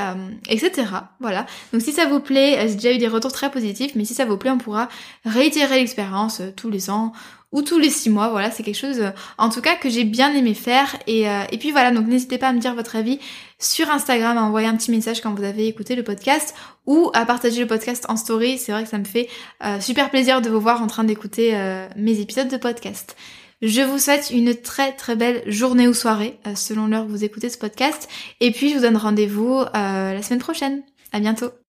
etc. Voilà. Donc si ça vous plaît, j'ai déjà eu des retours très positifs, mais si ça vous plaît, on pourra réitérer l'expérience tous les ans ou tous les six mois. Voilà, c'est quelque chose euh, en tout cas que j'ai bien aimé faire. Et, euh, et puis voilà, donc n'hésitez pas à me dire votre avis sur Instagram, à envoyer un petit message quand vous avez écouté le podcast ou à partager le podcast en story. C'est vrai que ça me fait euh, super plaisir de vous voir en train d'écouter mes épisodes de podcast. Je vous souhaite une très très belle journée ou soirée selon l'heure que vous écoutez ce podcast. Et puis je vous donne rendez-vous la semaine prochaine. À bientôt.